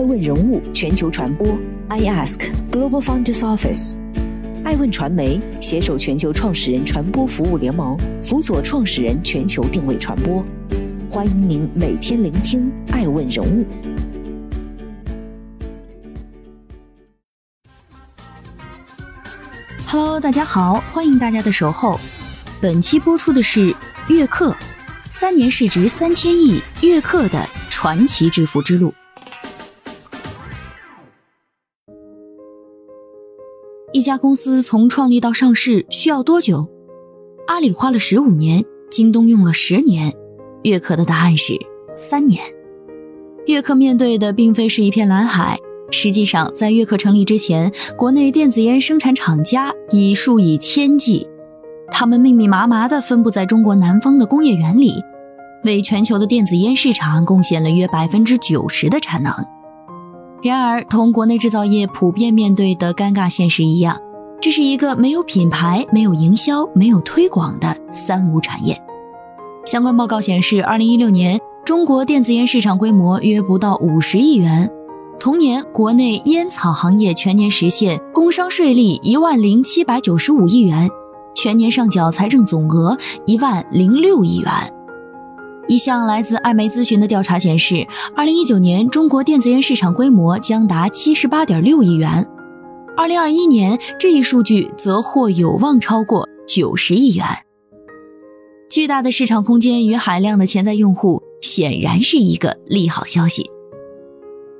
爱问人物全球传播，I Ask Global Founders Office，爱问传媒携手全球创始人传播服务联盟，辅佐创始人全球定位传播。欢迎您每天聆听爱问人物。Hello，大家好，欢迎大家的守候。本期播出的是月客，三年市值三千亿，月客的传奇致富之路。一家公司从创立到上市需要多久？阿里花了十五年，京东用了十年，悦客的答案是三年。悦客面对的并非是一片蓝海。实际上，在悦客成立之前，国内电子烟生产厂家已数以千计，他们密密麻麻地分布在中国南方的工业园里，为全球的电子烟市场贡献了约百分之九十的产能。然而，同国内制造业普遍面对的尴尬现实一样，这是一个没有品牌、没有营销、没有推广的三无产业。相关报告显示，二零一六年中国电子烟市场规模约不到五十亿元。同年，国内烟草行业全年实现工商税利一万零七百九十五亿元，全年上缴财政总额一万零六亿元。一项来自艾媒咨询的调查显示，二零一九年中国电子烟市场规模将达七十八点六亿元，二零二一年这一数据则或有望超过九十亿元。巨大的市场空间与海量的潜在用户，显然是一个利好消息。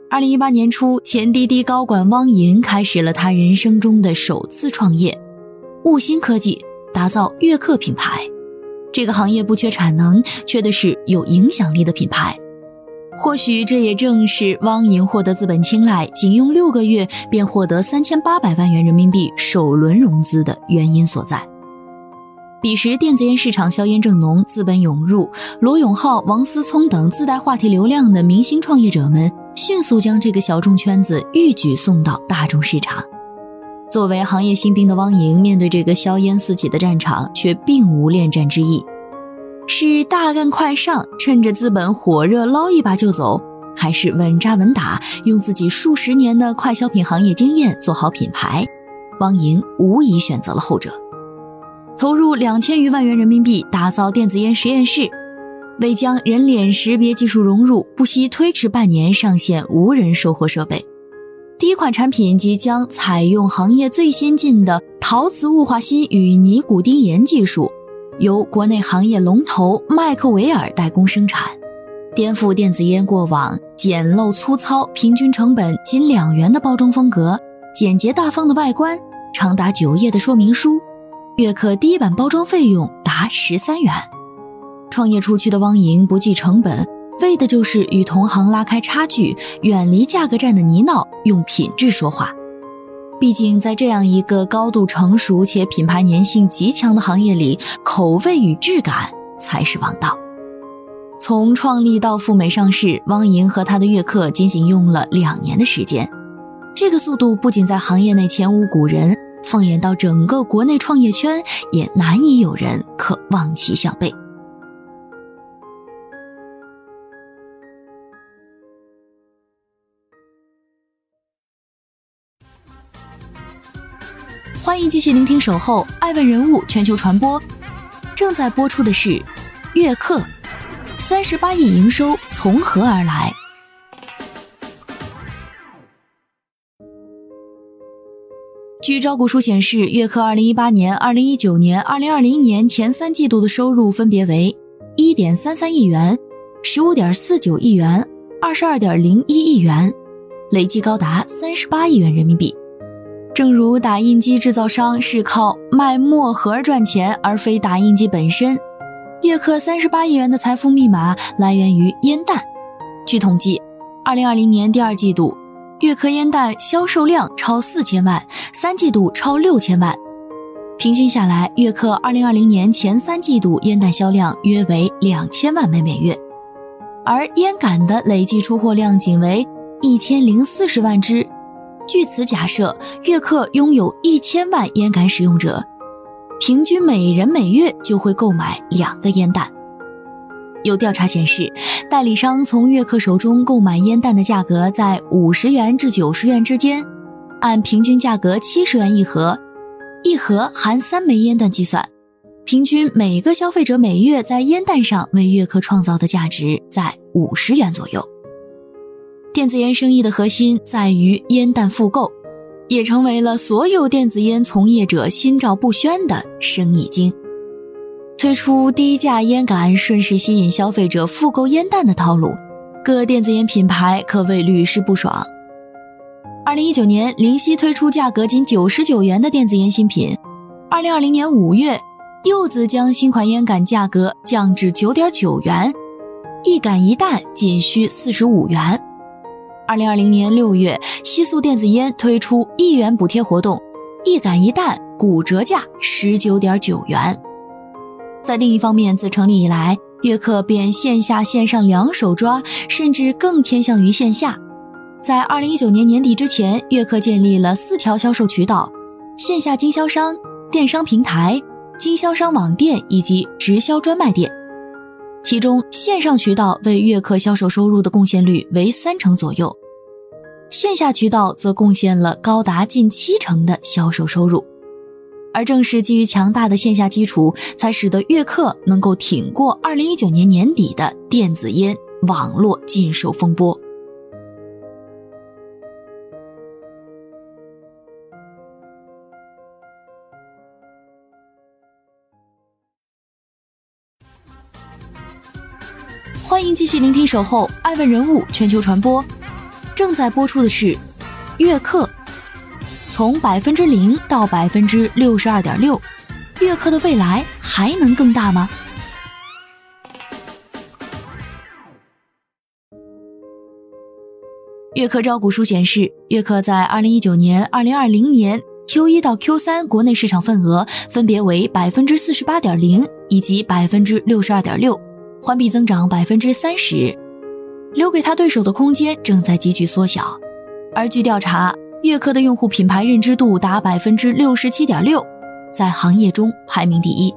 二零一八年初，前滴滴高管汪银开始了他人生中的首次创业，悟星科技打造悦客品牌。这个行业不缺产能，缺的是有影响力的品牌。或许这也正是汪莹获得资本青睐，仅用六个月便获得三千八百万元人民币首轮融资的原因所在。彼时，电子烟市场硝烟正浓，资本涌入，罗永浩、王思聪等自带话题流量的明星创业者们。迅速将这个小众圈子一举送到大众市场。作为行业新兵的汪莹，面对这个硝烟四起的战场，却并无恋战之意。是大干快上，趁着资本火热捞一把就走，还是稳扎稳打，用自己数十年的快消品行业经验做好品牌？汪莹无疑选择了后者，投入两千余万元人民币打造电子烟实验室。为将人脸识别技术融入，不惜推迟半年上线无人售货设备。第一款产品即将采用行业最先进的陶瓷雾化锌与尼古丁盐技术，由国内行业龙头麦克维尔代工生产，颠覆电子烟过往简陋粗糙、平均成本仅两元的包装风格，简洁大方的外观，长达九页的说明书，悦客第一版包装费用达十三元。创业初期的汪莹不计成本，为的就是与同行拉开差距，远离价格战的泥淖，用品质说话。毕竟，在这样一个高度成熟且品牌粘性极强的行业里，口味与质感才是王道。从创立到赴美上市，汪莹和他的悦客仅仅用了两年的时间。这个速度不仅在行业内前无古人，放眼到整个国内创业圈，也难以有人可望其项背。欢迎继续聆听《守候爱问人物全球传播》，正在播出的是月客，三十八亿营收从何而来？据招股书显示，悦客二零一八年、二零一九年、二零二零年前三季度的收入分别为一点三三亿元、十五点四九亿元、二十二点零一亿元，累计高达三十八亿元人民币。正如打印机制造商是靠卖墨盒赚钱，而非打印机本身。悦客三十八亿元的财富密码来源于烟弹。据统计，二零二零年第二季度，悦客烟弹销售量超四千万，三季度超六千万。平均下来，悦客二零二零年前三季度烟弹销量约为两千万枚每月，而烟杆的累计出货量仅为一千零四十万支。据此假设，悦客拥有一千万烟杆使用者，平均每人每月就会购买两个烟弹。有调查显示，代理商从悦刻手中购买烟弹的价格在五十元至九十元之间，按平均价格七十元一盒，一盒含三枚烟弹计算，平均每个消费者每月在烟弹上为悦刻创造的价值在五十元左右。电子烟生意的核心在于烟弹复购，也成为了所有电子烟从业者心照不宣的生意经。推出低价烟杆，顺势吸引消费者复购烟弹的套路，各电子烟品牌可谓屡试不爽。二零一九年，灵犀推出价格仅九十九元的电子烟新品。二零二零年五月，柚子将新款烟杆价格降至九点九元，一杆一弹仅需四十五元。二零二零年六月，吸速电子烟推出一元补贴活动，一杆一弹骨折价十九点九元。在另一方面，自成立以来，悦刻便线下线上两手抓，甚至更偏向于线下。在二零一九年年底之前，悦刻建立了四条销售渠道：线下经销商、电商平台、经销商网店以及直销专卖店。其中，线上渠道为悦刻销售收入的贡献率为三成左右，线下渠道则贡献了高达近七成的销售收入。而正是基于强大的线下基础，才使得悦刻能够挺过二零一九年年底的电子烟网络禁售风波。欢迎继续聆听《守候爱问人物全球传播》，正在播出的是悦刻。从百分之零到百分之六十二点六，悦刻的未来还能更大吗？悦刻招股书显示，悦刻在二零一九年、二零二零年 Q 一到 Q 三国内市场份额分别为百分之四十八点零以及百分之六十二点六，环比增长百分之三十，留给他对手的空间正在急剧缩小。而据调查。悦刻的用户品牌认知度达百分之六十七点六，在行业中排名第一。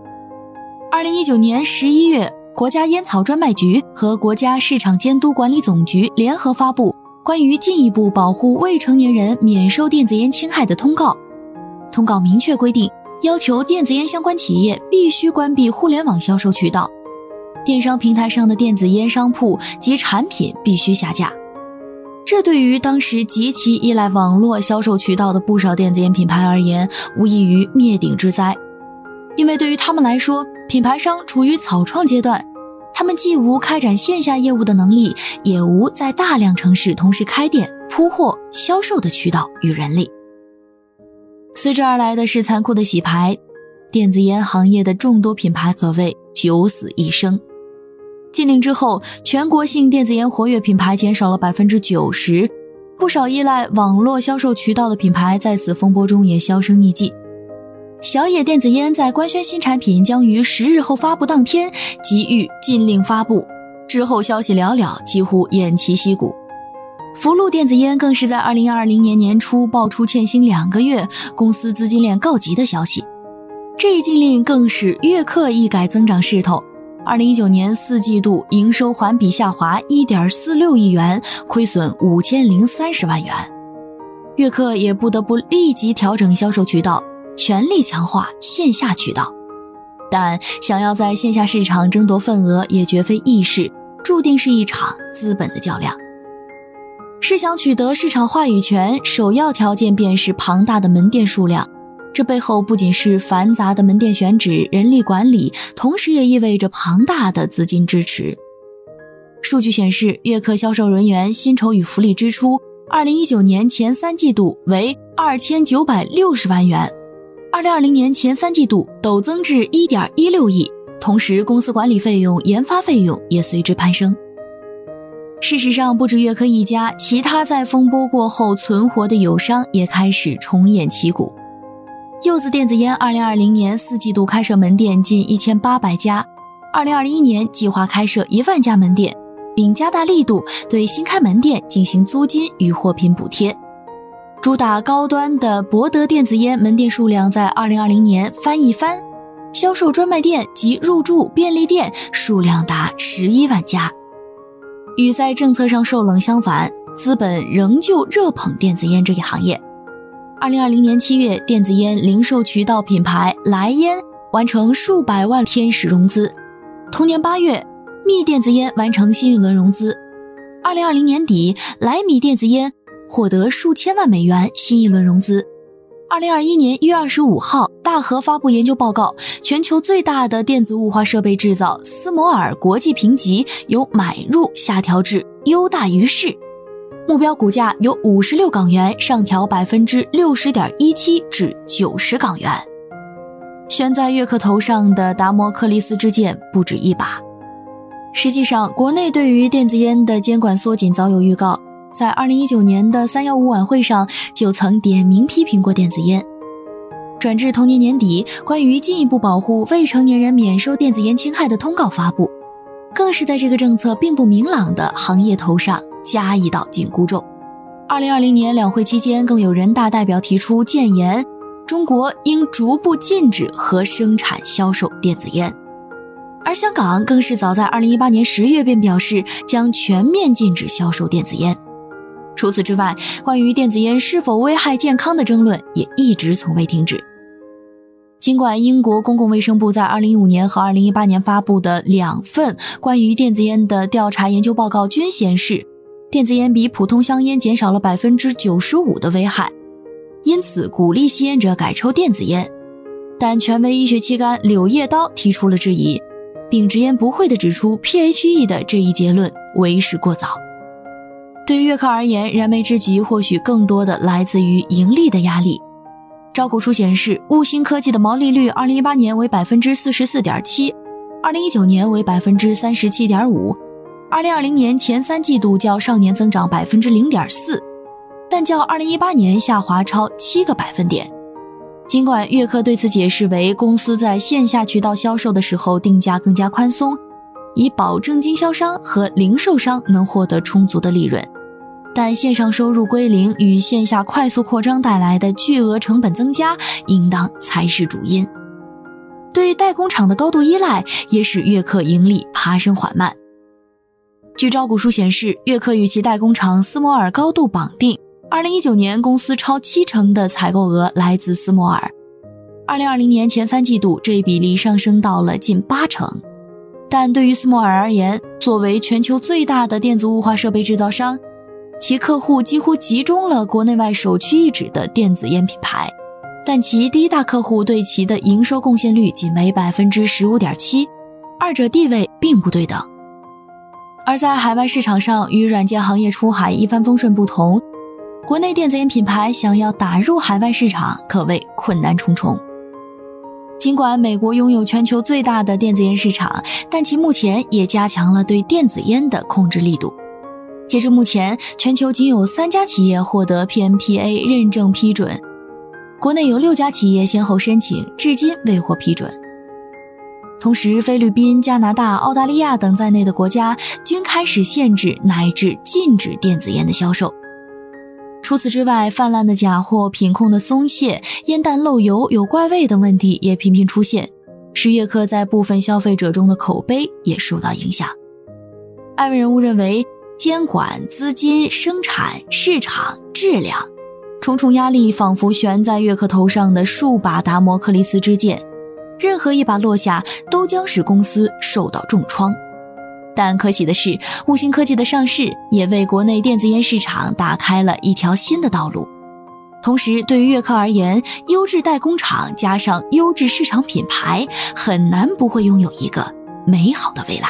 二零一九年十一月，国家烟草专卖局和国家市场监督管理总局联合发布关于进一步保护未成年人免受电子烟侵害的通告。通告明确规定，要求电子烟相关企业必须关闭互联网销售渠道，电商平台上的电子烟商铺及产品必须下架。这对于当时极其依赖网络销售渠道的不少电子烟品牌而言，无异于灭顶之灾。因为对于他们来说，品牌商处于草创阶段，他们既无开展线下业务的能力，也无在大量城市同时开店、铺货、销售的渠道与人力。随之而来的是残酷的洗牌，电子烟行业的众多品牌可谓九死一生。禁令之后，全国性电子烟活跃品牌减少了百分之九十，不少依赖网络销售渠道的品牌在此风波中也销声匿迹。小野电子烟在官宣新产品将于十日后发布当天即遇禁令发布，之后消息寥寥，几乎偃旗息鼓。福禄电子烟更是在二零二零年年初爆出欠薪两个月、公司资金链告急的消息，这一禁令更是悦刻一改增长势头。二零一九年四季度营收环比下滑一点四六亿元，亏损五千零三十万元。悦客也不得不立即调整销售渠道，全力强化线下渠道。但想要在线下市场争夺份额，也绝非易事，注定是一场资本的较量。是想取得市场话语权，首要条件便是庞大的门店数量。这背后不仅是繁杂的门店选址、人力管理，同时也意味着庞大的资金支持。数据显示，悦客销售人员薪酬与福利支出，二零一九年前三季度为二千九百六十万元，二零二零年前三季度陡增至一点一六亿，同时公司管理费用、研发费用也随之攀升。事实上，不止悦刻一家，其他在风波过后存活的友商也开始重演旗鼓。柚子电子烟二零二零年四季度开设门店近一千八百家，二零二一年计划开设一万家门店，并加大力度对新开门店进行租金与货品补贴。主打高端的博德电子烟门店数量在二零二零年翻一番，销售专卖店及入驻便利店数量达十一万家。与在政策上受冷相反，资本仍旧热捧电子烟这一行业。二零二零年七月，电子烟零售渠道品牌来烟完成数百万天使融资。同年八月，密电子烟完成新一轮融资。二零二零年底，莱米电子烟获得数千万美元新一轮融资。二零二一年一月二十五号，大和发布研究报告，全球最大的电子雾化设备制造斯摩尔国际评级由买入下调至优大于市，目标股价由五十六港元上调百分之六十点一七至九十港元。悬在悦客头上的达摩克利斯之剑不止一把。实际上，国内对于电子烟的监管缩紧早有预告。在二零一九年的三幺五晚会上，就曾点名批评过电子烟。转至同年年底，关于进一步保护未成年人免受电子烟侵害的通告发布，更是在这个政策并不明朗的行业头上加一道紧箍咒。二零二零年两会期间，更有人大代表提出建言，中国应逐步禁止和生产销售电子烟。而香港更是早在二零一八年十月便表示将全面禁止销售电子烟。除此之外，关于电子烟是否危害健康的争论也一直从未停止。尽管英国公共卫生部在2015年和2018年发布的两份关于电子烟的调查研究报告均显示，电子烟比普通香烟减少了百分之九十五的危害，因此鼓励吸烟者改抽电子烟。但权威医学期刊《柳叶刀》提出了质疑，并直言不讳地指出，PHE 的这一结论为时过早。对于悦客而言，燃眉之急或许更多的来自于盈利的压力。招股书显示，悟星科技的毛利率二零一八年为百分之四十四点七，二零一九年为百分之三十七点五，二零二零年前三季度较上年增长百分之零点四，但较二零一八年下滑超七个百分点。尽管悦客对此解释为公司在线下渠道销售的时候定价更加宽松。以保证经销商和零售商能获得充足的利润，但线上收入归零与线下快速扩张带来的巨额成本增加，应当才是主因。对代工厂的高度依赖也使悦客盈利爬升缓慢。据招股书显示，悦刻与其代工厂斯摩尔高度绑定。二零一九年，公司超七成的采购额来自斯摩尔。二零二零年前三季度，这一比例上升到了近八成。但对于斯摩尔而言，作为全球最大的电子雾化设备制造商，其客户几乎集中了国内外首屈一指的电子烟品牌，但其第一大客户对其的营收贡献率仅为百分之十五点七，二者地位并不对等。而在海外市场上，与软件行业出海一帆风顺不同，国内电子烟品牌想要打入海外市场，可谓困难重重。尽管美国拥有全球最大的电子烟市场，但其目前也加强了对电子烟的控制力度。截至目前，全球仅有三家企业获得 PMPA 认证批准，国内有六家企业先后申请，至今未获批准。同时，菲律宾、加拿大、澳大利亚等在内的国家均开始限制乃至禁止电子烟的销售。除此之外，泛滥的假货、品控的松懈、烟弹漏油、有怪味等问题也频频出现，使悦客在部分消费者中的口碑也受到影响。艾问人物认为，监管、资金、生产、市场、质量，重重压力仿佛悬在悦客头上的数把达摩克利斯之剑，任何一把落下，都将使公司受到重创。但可喜的是，悟星科技的上市也为国内电子烟市场打开了一条新的道路。同时，对于悦客而言，优质代工厂加上优质市场品牌，很难不会拥有一个美好的未来。